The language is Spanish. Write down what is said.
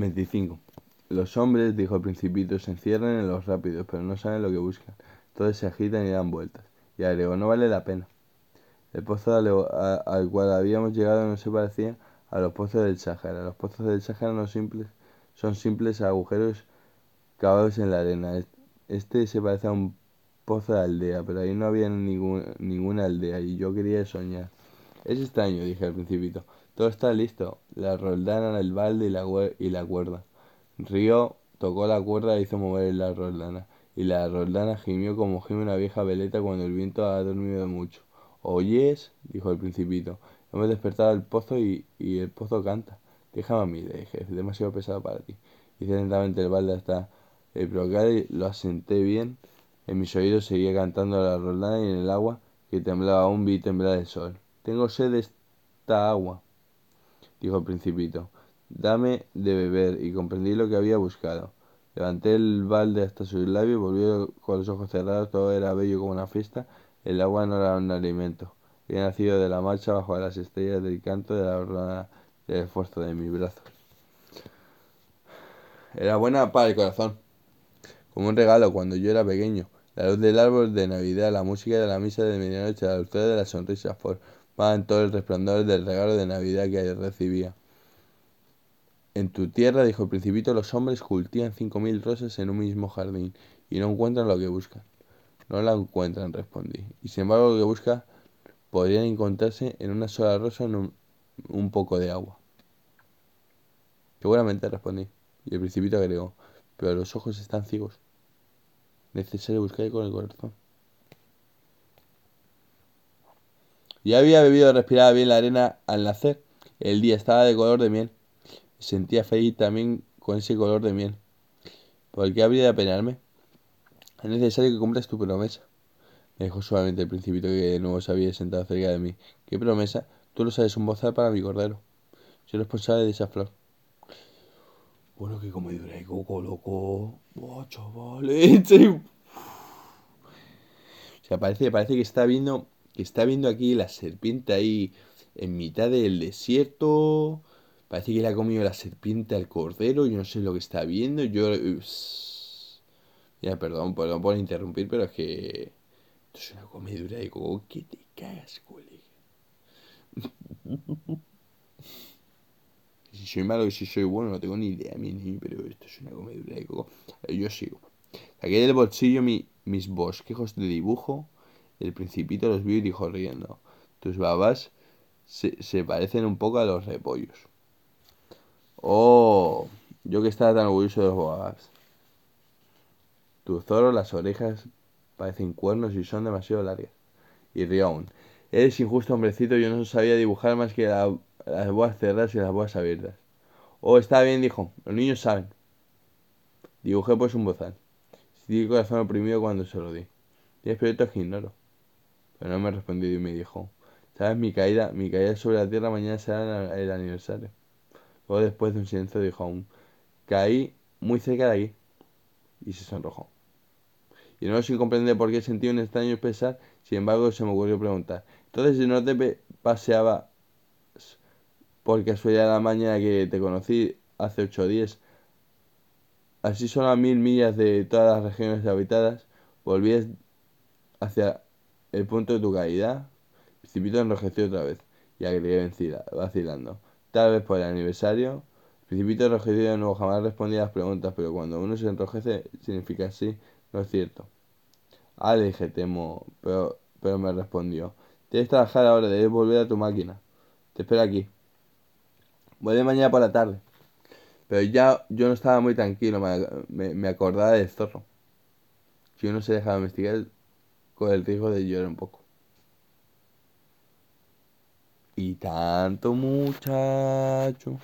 25. Los hombres, dijo el principito, se encierran en los rápidos, pero no saben lo que buscan. Todos se agitan y dan vueltas. Y agregó, no vale la pena. El pozo al, cual habíamos llegado no se parecía a los pozos del Sáhara. Los pozos del Sáhara no simples, son simples agujeros cavados en la arena. Este se parece a un pozo de aldea, pero ahí no había ninguna aldea y yo quería soñar. Es extraño, dije al principito. Todo está listo. La roldana, el balde y la, y la cuerda. Río tocó la cuerda e hizo mover la roldana. Y la roldana gimió como gime una vieja veleta cuando el viento ha dormido mucho. ¿Oyes? dijo el principito. Hemos despertado el pozo y, el pozo canta. Déjame a mí, le dije, es demasiado pesado para ti. Hice lentamente el balde hasta el brocal y lo asenté bien. En mis oídos seguía cantando la roldana y en el agua que temblaba aún vi temblar el sol. Tengo sed de esta agua, dijo el principito. Dame de beber, y comprendí lo que había buscado. Levanté el balde hasta sus labios y volvió con los ojos cerrados. Todo era bello como una fiesta. El agua no era un alimento. Había nacido de la marcha bajo las estrellas del canto de la hornada del esfuerzo de mis brazos. Era buena para el corazón. Como un regalo cuando yo era pequeño. La luz del árbol de Navidad, la música de la misa de medianoche, la luz de las sonrisas formaban todo el resplandor del regalo de Navidad que recibía. En tu tierra, dijo el principito, los hombres cultivan cinco mil rosas en un mismo jardín y no encuentran lo que buscan. No la encuentran, respondí. Y sin embargo, lo que buscan podrían encontrarse en una sola rosa en un, un poco de agua. Seguramente, respondí. Y el principito agregó, pero los ojos están ciegos. Necesario buscar con el corazón. Ya había bebido y respirado bien la arena al nacer. El día estaba de color de miel sentía feliz también con ese color de miel. ¿Por qué habría de apenarme? Es necesario que cumplas tu promesa. Me dijo suavemente el principito que de nuevo se había sentado cerca de mí. ¿Qué promesa? Tú lo sabes, un bozal para mi cordero. Soy responsable de esa flor. Bueno, que comedura de coco, loco. Oh, chavales. o sea, parece, parece que está viendo. Que está viendo aquí la serpiente ahí en mitad del desierto. Parece que le ha comido la serpiente al cordero. Yo no sé lo que está viendo. Yo. Ya, perdón, perdón por interrumpir, pero es que. Esto es una comedura de coco que te cagas, colega. si soy malo y si soy bueno, no tengo ni idea, ni, pero esto es una comedura de coco. Yo sigo. Saqué del bolsillo mis bosquejos de dibujo. El principito los vio y dijo riendo. Tus babas se, se parecen un poco a los repollos. Oh, yo que estaba tan orgulloso de los babas. Tu zorro, las orejas parecen cuernos y son demasiado largas. Y río aún. Eres injusto, hombrecito, yo no sabía dibujar más que las boas cerradas y las boas abiertas. Oh, está bien, dijo. Los niños saben. Dibujé pues un bozal. Sentí el corazón oprimido cuando se lo di. Tienes proyectos que ignoro. Pero no me respondió y me dijo, ¿sabes? Mi caída, mi caída sobre la tierra mañana será el aniversario. Luego después de un silencio dijo aún, caí muy cerca de aquí. Y se sonrojó. Y no sin comprender por qué sentía un extraño pesar, sin embargo se me ocurrió preguntar, entonces si no te paseaba por casualidad la mañana que te conocí hace ocho días, así son a mil millas de todas las regiones habitadas, volvías hacia el punto de tu caída, Precipito enrojeció otra vez y agregué vacilando tal vez por el aniversario. Principito enrojecido de nuevo jamás respondía a las preguntas, pero cuando uno se enrojece significa así, no es cierto. Ah, dije, temo, pero, pero me respondió. Debes trabajar ahora, debes volver a tu máquina. Te espero aquí. Vuelve mañana por la tarde. Pero ya yo no estaba muy tranquilo, me, me, acordaba del zorro. Si uno se deja investigar, con el riesgo de llorar un poco. Y tanto muchacho